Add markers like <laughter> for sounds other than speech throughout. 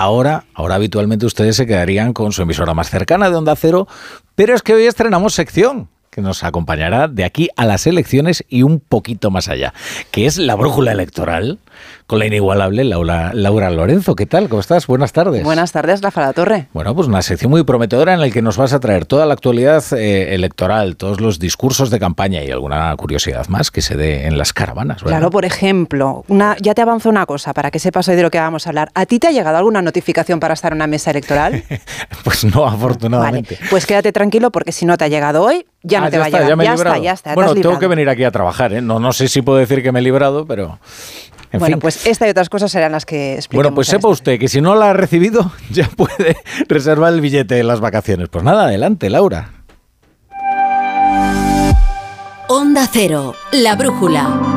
ahora, ahora habitualmente ustedes se quedarían con su emisora más cercana de Onda Cero, pero es que hoy estrenamos sección que nos acompañará de aquí a las elecciones y un poquito más allá, que es la brújula electoral con la inigualable Laura, Laura Lorenzo. ¿Qué tal? ¿Cómo estás? Buenas tardes. Buenas tardes, Rafa La Torre. Bueno, pues una sección muy prometedora en la que nos vas a traer toda la actualidad eh, electoral, todos los discursos de campaña y alguna curiosidad más que se dé en las caravanas. Claro, por ejemplo, una, ya te avanzo una cosa para que sepas hoy de lo que vamos a hablar. ¿A ti te ha llegado alguna notificación para estar en una mesa electoral? <laughs> pues no, afortunadamente. pues quédate tranquilo porque si no te ha llegado hoy, ya no ah, te va a llegar. Ya, ya está, ya está. Bueno, tengo que venir aquí a trabajar, ¿eh? No, no sé si puedo decir que me he librado, pero bueno, pues esta y otras cosas serán las que expliquemos. Bueno, pues sepa usted que si no la ha recibido, <laughs> ya puede reservar el billete de las vacaciones. Pues nada, adelante, Laura. Onda Cero, la brújula.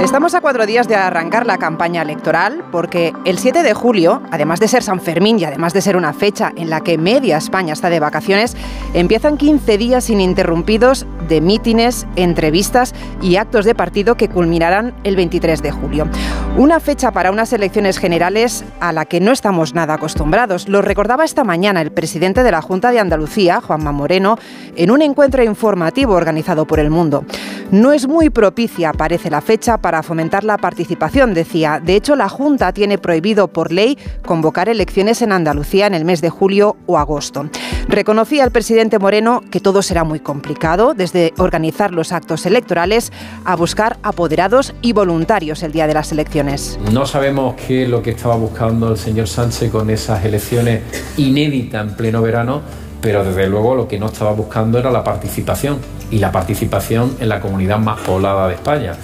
Estamos a cuatro días de arrancar la campaña electoral porque el 7 de julio, además de ser San Fermín y además de ser una fecha en la que media España está de vacaciones, empiezan 15 días ininterrumpidos de mítines, entrevistas y actos de partido que culminarán el 23 de julio. Una fecha para unas elecciones generales a la que no estamos nada acostumbrados. Lo recordaba esta mañana el presidente de la Junta de Andalucía, Juanma Moreno, en un encuentro informativo organizado por El Mundo. No es muy propicia, parece la fecha, para fomentar la participación, decía. De hecho, la Junta tiene prohibido por ley convocar elecciones en Andalucía en el mes de julio o agosto. Reconocía el presidente Moreno que todo será muy complicado, desde organizar los actos electorales a buscar apoderados y voluntarios el día de las elecciones. No sabemos qué es lo que estaba buscando el señor Sánchez con esas elecciones inéditas en pleno verano, pero desde luego lo que no estaba buscando era la participación y la participación en la comunidad más poblada de España.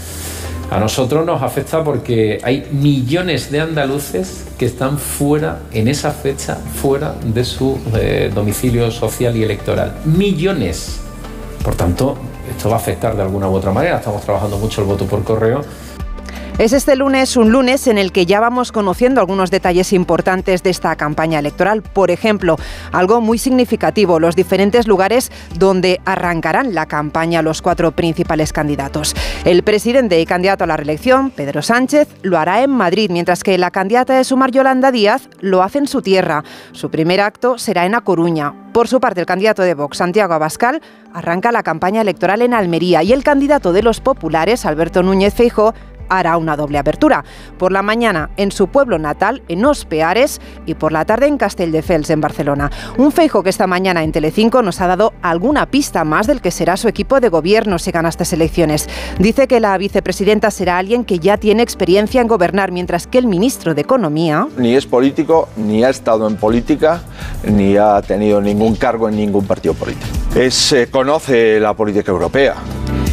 A nosotros nos afecta porque hay millones de andaluces que están fuera, en esa fecha, fuera de su eh, domicilio social y electoral. Millones. Por tanto, esto va a afectar de alguna u otra manera. Estamos trabajando mucho el voto por correo es este lunes un lunes en el que ya vamos conociendo algunos detalles importantes de esta campaña electoral. Por ejemplo, algo muy significativo, los diferentes lugares donde arrancarán la campaña los cuatro principales candidatos. El presidente y candidato a la reelección, Pedro Sánchez, lo hará en Madrid, mientras que la candidata de Sumar Yolanda Díaz lo hace en su tierra. Su primer acto será en A Coruña. Por su parte, el candidato de Vox, Santiago Abascal, arranca la campaña electoral en Almería y el candidato de los populares, Alberto Núñez Feijóo, hará una doble apertura. Por la mañana en su pueblo natal, en Ospeares, y por la tarde en Castelldefels, en Barcelona. Un Feijo que esta mañana en Telecinco nos ha dado alguna pista más del que será su equipo de gobierno si gana estas elecciones. Dice que la vicepresidenta será alguien que ya tiene experiencia en gobernar, mientras que el ministro de Economía... Ni es político, ni ha estado en política, ni ha tenido ningún cargo en ningún partido político. Es, eh, conoce la política europea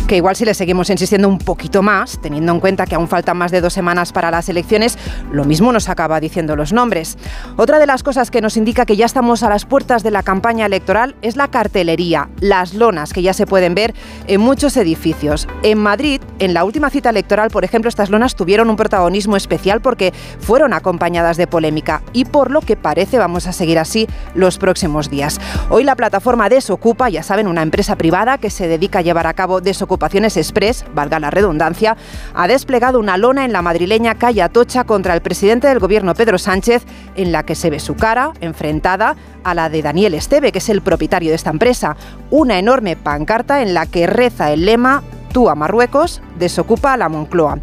que igual si le seguimos insistiendo un poquito más, teniendo en cuenta que aún faltan más de dos semanas para las elecciones, lo mismo nos acaba diciendo los nombres. Otra de las cosas que nos indica que ya estamos a las puertas de la campaña electoral es la cartelería, las lonas que ya se pueden ver en muchos edificios. En Madrid, en la última cita electoral, por ejemplo, estas lonas tuvieron un protagonismo especial porque fueron acompañadas de polémica y por lo que parece vamos a seguir así los próximos días. Hoy la plataforma Desocupa, ya saben, una empresa privada que se dedica a llevar a cabo desocupación Ocupaciones Express, valga la redundancia, ha desplegado una lona en la madrileña calle Atocha contra el presidente del gobierno Pedro Sánchez, en la que se ve su cara enfrentada a la de Daniel Esteve, que es el propietario de esta empresa. Una enorme pancarta en la que reza el lema Tú a Marruecos, desocupa a la Moncloa.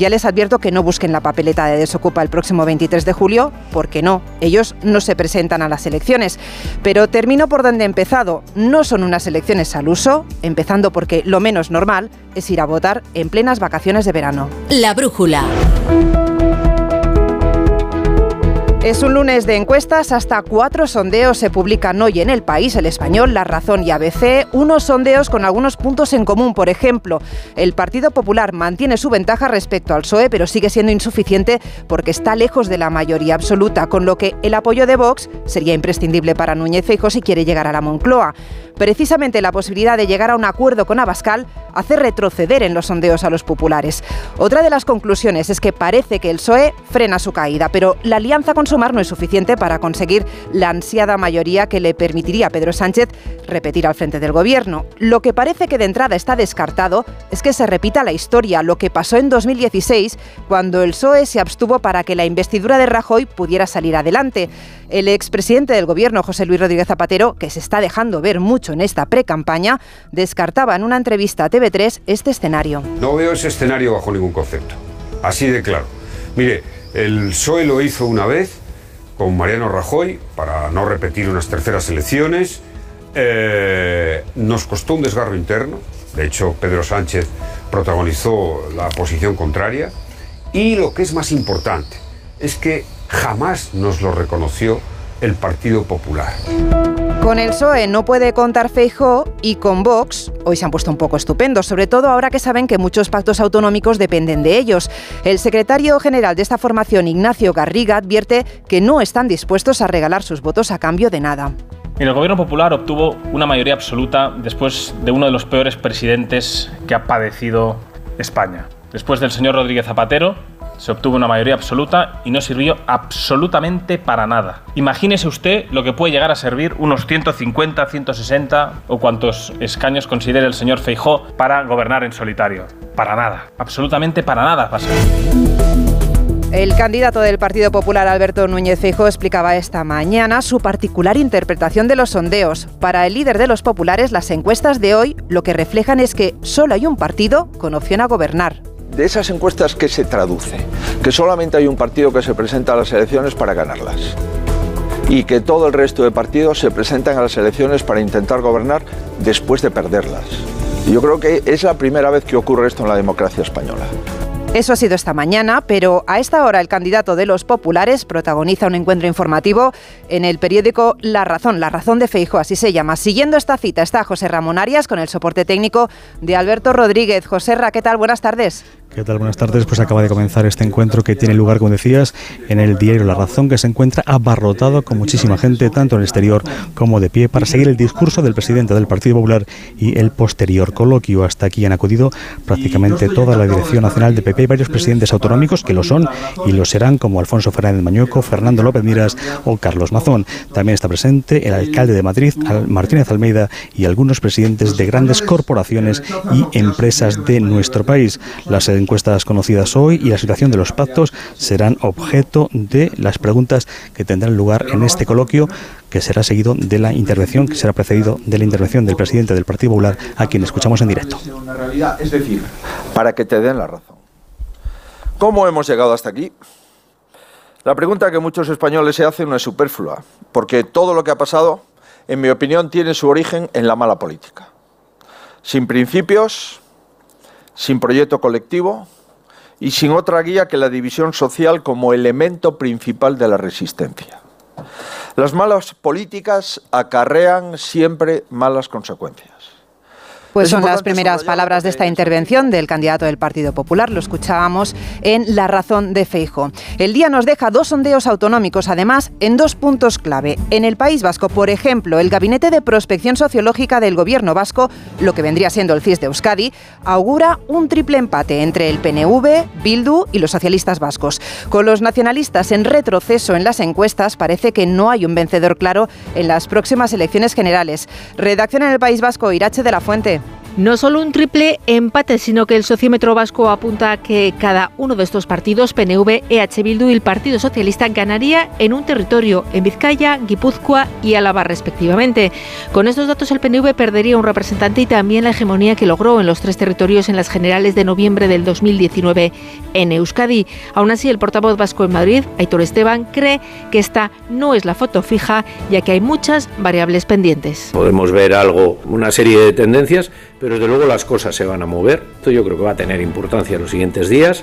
Ya les advierto que no busquen la papeleta de Desocupa el próximo 23 de julio, porque no, ellos no se presentan a las elecciones. Pero termino por donde he empezado. No son unas elecciones al uso, empezando porque lo menos normal es ir a votar en plenas vacaciones de verano. La brújula. Es un lunes de encuestas, hasta cuatro sondeos se publican hoy en el país, el español, La Razón y ABC, unos sondeos con algunos puntos en común. Por ejemplo, el Partido Popular mantiene su ventaja respecto al PSOE, pero sigue siendo insuficiente porque está lejos de la mayoría absoluta, con lo que el apoyo de Vox sería imprescindible para Núñez Feijóo si quiere llegar a la Moncloa. Precisamente la posibilidad de llegar a un acuerdo con Abascal hace retroceder en los sondeos a los populares. Otra de las conclusiones es que parece que el PSOE frena su caída, pero la alianza con su sumar no es suficiente para conseguir la ansiada mayoría que le permitiría a Pedro Sánchez repetir al frente del gobierno. Lo que parece que de entrada está descartado es que se repita la historia, lo que pasó en 2016 cuando el PSOE se abstuvo para que la investidura de Rajoy pudiera salir adelante. El expresidente del gobierno, José Luis Rodríguez Zapatero, que se está dejando ver mucho en esta pre-campaña, descartaba en una entrevista a TV3 este escenario. No veo ese escenario bajo ningún concepto. Así de claro. Mire, el PSOE lo hizo una vez con Mariano Rajoy para no repetir unas terceras elecciones. Eh, nos costó un desgarro interno. De hecho, Pedro Sánchez protagonizó la posición contraria. Y lo que es más importante es que jamás nos lo reconoció el Partido Popular. Con el PSOE no puede contar Feijó y con Vox hoy se han puesto un poco estupendos, sobre todo ahora que saben que muchos pactos autonómicos dependen de ellos. El secretario general de esta formación, Ignacio Garriga, advierte que no están dispuestos a regalar sus votos a cambio de nada. El gobierno popular obtuvo una mayoría absoluta después de uno de los peores presidentes que ha padecido España. Después del señor Rodríguez Zapatero, se obtuvo una mayoría absoluta y no sirvió absolutamente para nada. Imagínese usted lo que puede llegar a servir unos 150, 160 o cuantos escaños considere el señor Feijó para gobernar en solitario. Para nada, absolutamente para nada va a El candidato del Partido Popular, Alberto Núñez Feijóo, explicaba esta mañana su particular interpretación de los sondeos. Para el líder de los populares, las encuestas de hoy lo que reflejan es que solo hay un partido con opción a gobernar, de esas encuestas, ¿qué se traduce? Que solamente hay un partido que se presenta a las elecciones para ganarlas. Y que todo el resto de partidos se presentan a las elecciones para intentar gobernar después de perderlas. yo creo que es la primera vez que ocurre esto en la democracia española. Eso ha sido esta mañana, pero a esta hora el candidato de los populares protagoniza un encuentro informativo en el periódico La Razón, La Razón de Feijo, así se llama. Siguiendo esta cita está José Ramón Arias con el soporte técnico de Alberto Rodríguez. José Ra, ¿qué tal? Buenas tardes. ¿Qué tal? Buenas tardes. Pues acaba de comenzar este encuentro que tiene lugar, como decías, en el diario La Razón, que se encuentra abarrotado con muchísima gente, tanto en el exterior como de pie, para seguir el discurso del presidente del Partido Popular y el posterior coloquio. Hasta aquí han acudido prácticamente toda la dirección nacional de PP y varios presidentes autonómicos que lo son y lo serán, como Alfonso Fernández Mañueco, Fernando López Miras o Carlos Mazón. También está presente el alcalde de Madrid, Martínez Almeida, y algunos presidentes de grandes corporaciones y empresas de nuestro país. Las encuestas conocidas hoy y la situación de los pactos serán objeto de las preguntas que tendrán lugar en este coloquio que será seguido de la intervención, que será precedido de la intervención del presidente del Partido Popular, a quien escuchamos en directo. Es decir, para que te den la razón. ¿Cómo hemos llegado hasta aquí? La pregunta que muchos españoles se hacen no es superflua, porque todo lo que ha pasado, en mi opinión, tiene su origen en la mala política. Sin principios, sin proyecto colectivo y sin otra guía que la división social como elemento principal de la resistencia. Las malas políticas acarrean siempre malas consecuencias. Pues son las primeras palabras de esta intervención del candidato del Partido Popular. Lo escuchábamos en La Razón de Feijo. El día nos deja dos sondeos autonómicos, además, en dos puntos clave. En el País Vasco, por ejemplo, el Gabinete de Prospección Sociológica del Gobierno Vasco, lo que vendría siendo el CIS de Euskadi, augura un triple empate entre el PNV, Bildu y los socialistas vascos. Con los nacionalistas en retroceso en las encuestas, parece que no hay un vencedor claro en las próximas elecciones generales. Redacción en el País Vasco, Irache de la Fuente. No solo un triple empate, sino que el sociómetro vasco apunta a que cada uno de estos partidos, PNV, EH Bildu y el Partido Socialista, ganaría en un territorio, en Vizcaya, Guipúzcoa y Álava respectivamente. Con estos datos el PNV perdería un representante y también la hegemonía que logró en los tres territorios en las generales de noviembre del 2019 en Euskadi. Aún así, el portavoz vasco en Madrid, Aitor Esteban, cree que esta no es la foto fija, ya que hay muchas variables pendientes. Podemos ver algo, una serie de tendencias pero desde luego las cosas se van a mover. Esto yo creo que va a tener importancia en los siguientes días.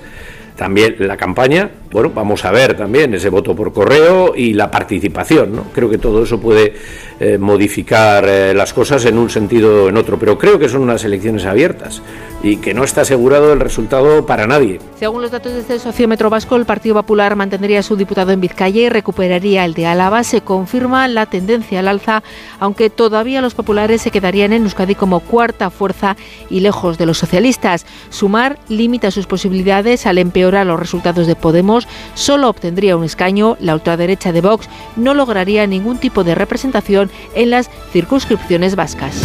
También la campaña, bueno, vamos a ver también ese voto por correo y la participación, ¿no? Creo que todo eso puede eh, modificar eh, las cosas en un sentido o en otro, pero creo que son unas elecciones abiertas y que no está asegurado el resultado para nadie. Según los datos de este sociómetro vasco, el Partido Popular mantendría su diputado en Vizcaya y recuperaría el de Álava. Se confirma la tendencia al alza, aunque todavía los populares se quedarían en Euskadi como cuarta fuerza y lejos de los socialistas. Sumar limita sus posibilidades al empeorar los resultados de Podemos. Solo obtendría un escaño. La ultraderecha de Vox no lograría ningún tipo de representación en las circunscripciones vascas.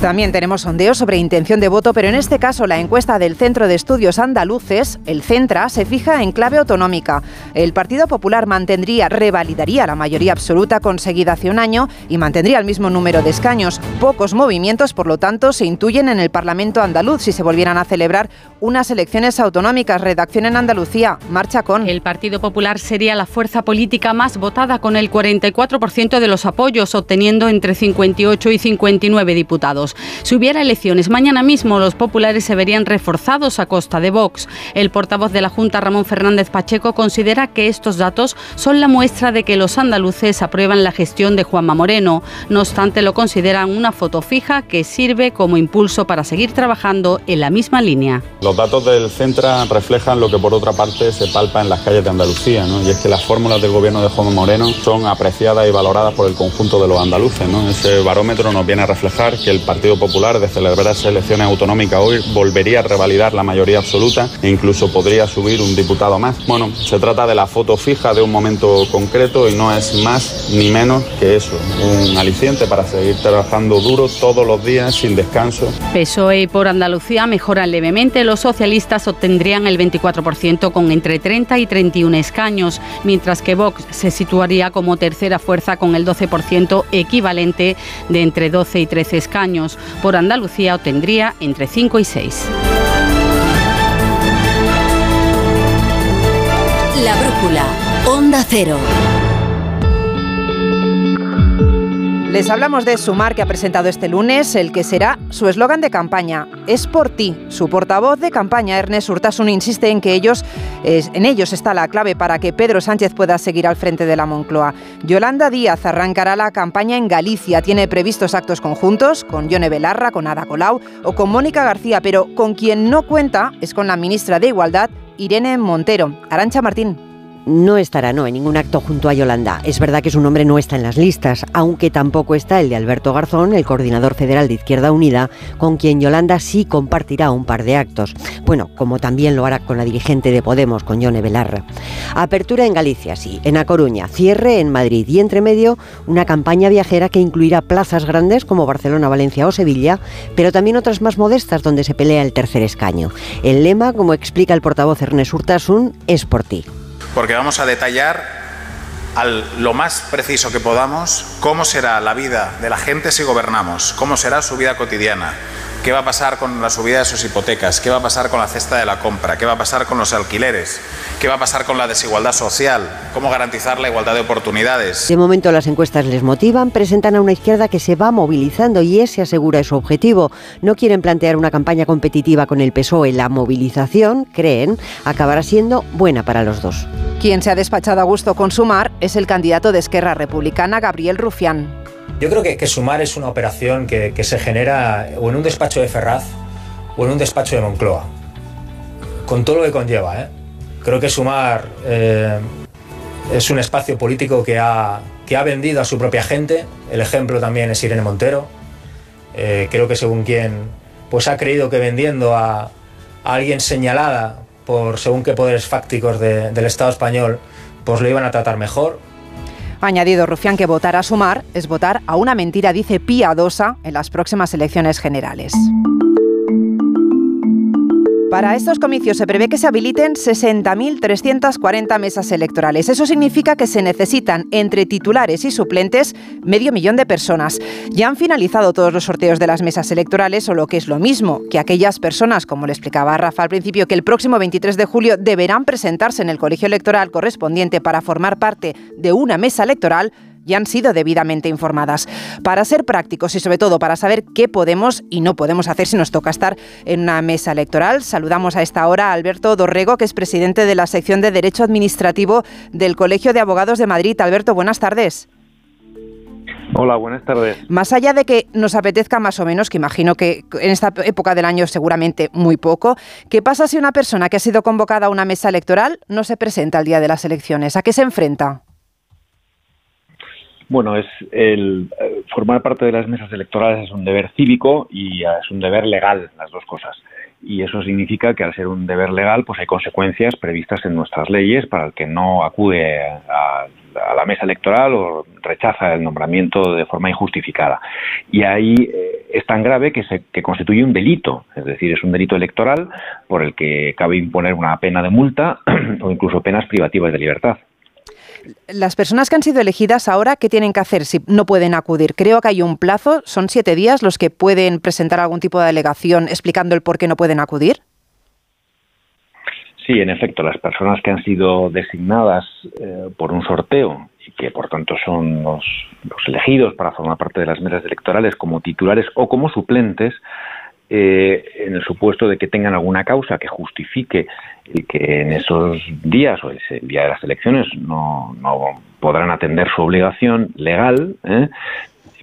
También tenemos sondeos sobre intención de voto, pero en este caso la encuesta del Centro de Estudios Andaluces, el Centra, se fija en clave autonómica. El Partido Popular mantendría, revalidaría la mayoría absoluta conseguida hace un año y mantendría el mismo número de escaños. Pocos movimientos, por lo tanto, se intuyen en el Parlamento andaluz si se volvieran a celebrar unas elecciones autonómicas. Redacción en Andalucía, marcha con. El Partido Popular sería la fuerza política más votada con el 44% de los apoyos, obteniendo entre 58 y 59 diputados. Si hubiera elecciones mañana mismo, los populares se verían reforzados a costa de Vox. El portavoz de la Junta, Ramón Fernández Pacheco, considera que estos datos son la muestra de que los andaluces aprueban la gestión de Juanma Moreno. No obstante, lo consideran una foto fija que sirve como impulso para seguir trabajando en la misma línea. Los datos del Centra reflejan lo que por otra parte se palpa en las calles de Andalucía, y es que las fórmulas del gobierno de Juanma Moreno son apreciadas y valoradas por el conjunto de los andaluces. Ese barómetro nos viene a reflejar que el Partido Popular de celebrarse elecciones autonómicas hoy volvería a revalidar la mayoría absoluta e incluso podría subir un diputado más. Bueno, se trata de la foto fija de un momento concreto y no es más ni menos que eso, un aliciente para seguir trabajando duro todos los días sin descanso. PSOE por Andalucía mejoran levemente, los socialistas obtendrían el 24% con entre 30 y 31 escaños, mientras que Vox se situaría como tercera fuerza con el 12% equivalente de entre 12 y 13 escaños. Por Andalucía obtendría entre 5 y 6. La brújula. Onda Cero. Les hablamos de Sumar que ha presentado este lunes el que será su eslogan de campaña. Es por ti. Su portavoz de campaña, Ernest Urtasun, insiste en que ellos, en ellos está la clave para que Pedro Sánchez pueda seguir al frente de la Moncloa. Yolanda Díaz arrancará la campaña en Galicia. Tiene previstos actos conjuntos con Yone Belarra, con Ada Colau o con Mónica García, pero con quien no cuenta es con la ministra de Igualdad, Irene Montero. Arancha Martín. No estará, no, en ningún acto junto a Yolanda. Es verdad que su nombre no está en las listas, aunque tampoco está el de Alberto Garzón, el coordinador federal de Izquierda Unida, con quien Yolanda sí compartirá un par de actos. Bueno, como también lo hará con la dirigente de Podemos, con Yone Belarra. Apertura en Galicia, sí, en A Coruña, cierre en Madrid y entre medio una campaña viajera que incluirá plazas grandes como Barcelona, Valencia o Sevilla, pero también otras más modestas donde se pelea el tercer escaño. El lema, como explica el portavoz Ernest Urtasun, es por ti porque vamos a detallar al lo más preciso que podamos cómo será la vida de la gente si gobernamos, cómo será su vida cotidiana, qué va a pasar con la subida de sus hipotecas, qué va a pasar con la cesta de la compra, qué va a pasar con los alquileres, qué va a pasar con la desigualdad social, cómo garantizar la igualdad de oportunidades. De momento las encuestas les motivan, presentan a una izquierda que se va movilizando y ese asegura su objetivo. No quieren plantear una campaña competitiva con el PSOE. La movilización, creen, acabará siendo buena para los dos. Quien se ha despachado a gusto con Sumar es el candidato de Esquerra Republicana, Gabriel Rufián. Yo creo que, que Sumar es una operación que, que, se genera o en un despacho de Ferraz o en un despacho de Moncloa, con todo lo que conlleva. ¿eh? Creo que Sumar eh, es un espacio político que ha, que ha vendido a su propia gente. El ejemplo también es Irene Montero. Eh, creo que según quien pues ha creído que vendiendo a, alguien señalada por según qué poderes fácticos de, del Estado español, pues lo iban a tratar mejor. Ha añadido Rufián que votar a sumar es votar a una mentira, dice, piadosa en las próximas elecciones generales. Para estos comicios se prevé que se habiliten 60.340 mesas electorales. Eso significa que se necesitan entre titulares y suplentes medio millón de personas. Ya han finalizado todos los sorteos de las mesas electorales, o lo que es lo mismo, que aquellas personas, como le explicaba Rafa al principio, que el próximo 23 de julio deberán presentarse en el colegio electoral correspondiente para formar parte de una mesa electoral, ya han sido debidamente informadas. Para ser prácticos y sobre todo para saber qué podemos y no podemos hacer si nos toca estar en una mesa electoral, saludamos a esta hora a Alberto Dorrego, que es presidente de la sección de Derecho Administrativo del Colegio de Abogados de Madrid. Alberto, buenas tardes. Hola, buenas tardes. Más allá de que nos apetezca más o menos, que imagino que en esta época del año seguramente muy poco, ¿qué pasa si una persona que ha sido convocada a una mesa electoral no se presenta al día de las elecciones? ¿A qué se enfrenta? Bueno, es el eh, formar parte de las mesas electorales es un deber cívico y es un deber legal, las dos cosas. Y eso significa que al ser un deber legal, pues hay consecuencias previstas en nuestras leyes para el que no acude a, la mesa electoral o rechaza el nombramiento de forma injustificada. Y ahí eh, es tan grave que, se, que constituye un delito, es decir, es un delito electoral por el que cabe imponer una pena de multa <clears throat> o incluso penas privativas de libertad. Las personas que han sido elegidas ahora, ¿qué tienen que hacer si no pueden acudir? Creo que hay un plazo, son siete días los que pueden presentar algún tipo de alegación explicando el por qué no pueden acudir. Sí, en efecto, las personas que han sido designadas eh, por un sorteo y que por tanto son los, elegidos para formar parte de las mesas electorales como titulares o como suplentes, eh, en el supuesto de que tengan alguna causa que justifique que en esos días o ese día de las elecciones no, podrán atender su obligación legal, ¿eh?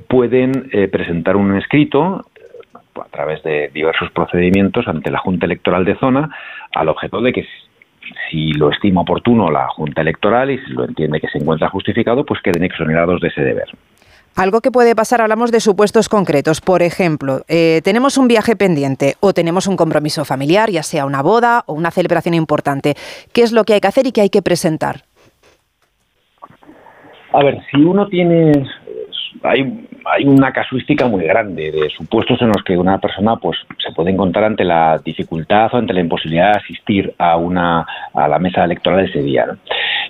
pueden eh, presentar un escrito eh, a través de diversos procedimientos ante la Junta Electoral de Zona al objeto de que si lo estima oportuno la Junta Electoral y si lo entiende que se encuentra justificado, pues queden exonerados de ese deber. Algo que puede pasar, hablamos de supuestos concretos. Por ejemplo, eh, tenemos un viaje pendiente o tenemos un compromiso familiar, ya sea una boda o una celebración importante. ¿Qué es lo que hay que hacer y qué hay que presentar? A ver, si uno tiene hay, hay una casuística muy grande de supuestos en los que una persona pues se puede encontrar ante la dificultad o ante la imposibilidad de asistir a una a la mesa electoral ese día.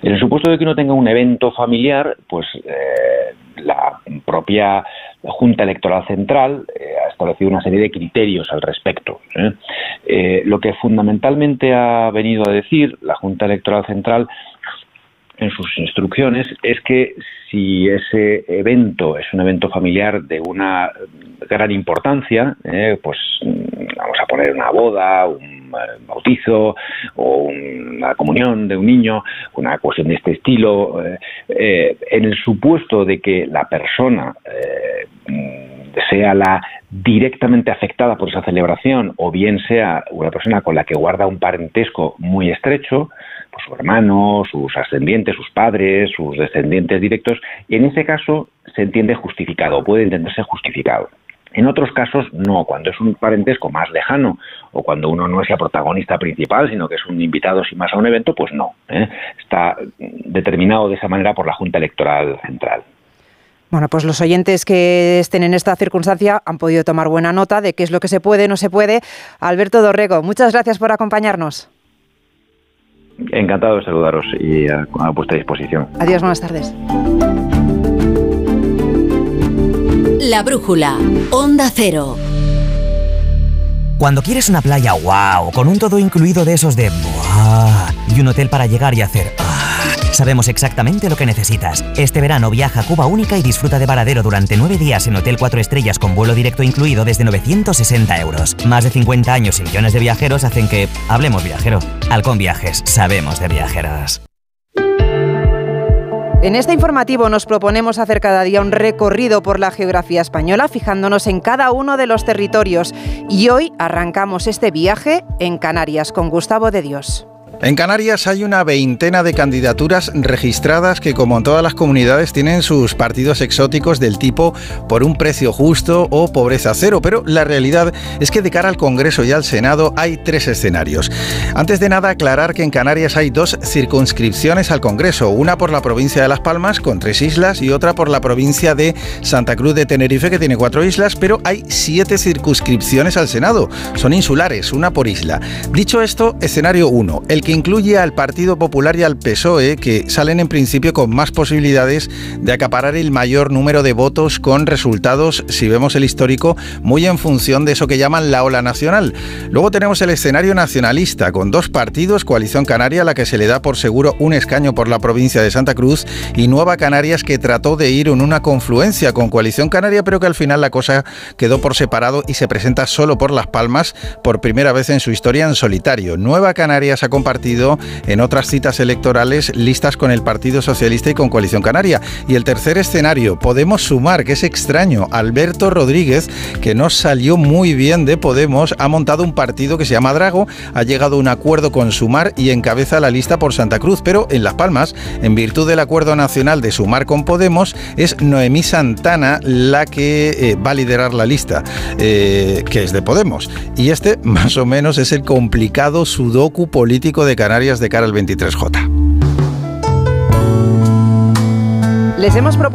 En el supuesto de que uno tenga un evento familiar, pues eh, la propia Junta Electoral Central eh, ha establecido una serie de criterios al respecto. ¿eh? lo que fundamentalmente ha venido a decir la Junta Electoral Central en sus instrucciones es que si ese evento es un evento familiar de una gran importancia, eh, pues mm, vamos a poner una boda, un eh, bautizo o una comunión de un niño, una cuestión de este estilo, eh, en el supuesto de que la persona mm, sea la directamente afectada por esa celebración o bien sea una persona con la que guarda un parentesco muy estrecho, pues su hermano, sus ascendientes, sus padres, sus descendientes directos, en ese caso se entiende justificado, puede entenderse justificado. En otros casos no, cuando es un parentesco más lejano o cuando uno no es la protagonista principal, sino que es un invitado sin más a un evento, pues no. ¿eh? Está determinado de esa manera por la Junta Electoral Central. Bueno, pues los oyentes que estén en esta circunstancia han podido tomar buena nota de qué es lo que se puede, no se puede. Alberto Dorrego, muchas gracias por acompañarnos. Encantado de saludaros y a, vuestra disposición. Adiós, buenas tardes. La brújula, Onda Cero. Cuando quieres una playa wow, con un todo incluido de esos de y un hotel para llegar y hacer Sabemos exactamente lo que necesitas. Este verano viaja a Cuba Única y disfruta de Varadero durante nueve días en Hotel 4 Estrellas con vuelo directo incluido desde 960 euros. Más de 50 años y millones de viajeros hacen que hablemos viajero. Halcón Viajes, sabemos de viajeros. En este informativo nos proponemos hacer cada día un recorrido por la geografía española, fijándonos en cada uno de los territorios. Y hoy arrancamos este viaje en Canarias con Gustavo de Dios. En Canarias hay una veintena de candidaturas registradas que, como en todas las comunidades, tienen sus partidos exóticos del tipo por un precio justo o pobreza cero, pero la realidad es que de cara al Congreso y al Senado hay tres escenarios. Antes de nada, aclarar que en Canarias hay dos circunscripciones al Congreso, una por la provincia de Las Palmas, con tres islas, y otra por la provincia de Santa Cruz de Tenerife, que tiene cuatro islas, pero hay siete circunscripciones al Senado. Son insulares, una por isla. Dicho esto, escenario 1, el que incluye al Partido Popular y al PSOE, que salen en principio con más posibilidades de acaparar el mayor número de votos con resultados, si vemos el histórico, muy en función de eso que llaman la ola nacional. Luego tenemos el escenario nacionalista, con dos partidos, Coalición Canaria, a la que se le da por seguro un escaño por la provincia de Santa Cruz, y Nueva Canarias, que trató de ir en una confluencia con Coalición Canaria, pero que al final la cosa quedó por separado y se presenta solo por Las Palmas por primera vez en su historia en solitario. Nueva Canarias ha compartido en otras citas electorales listas con el Partido Socialista y con Coalición Canaria. Y el tercer escenario, Podemos sumar, que es extraño. Alberto Rodríguez, que no salió muy bien de Podemos, ha montado un partido que se llama Drago, ha llegado a un acuerdo con Sumar y encabeza la lista por Santa Cruz, pero en Las Palmas, en virtud del acuerdo nacional de Sumar con Podemos, es Noemí Santana la que eh, va a liderar la lista, eh, que es de Podemos. Y este, <laughs> más o menos, es el complicado sudoku político de Canarias de cara al 23J. Les hemos propuesto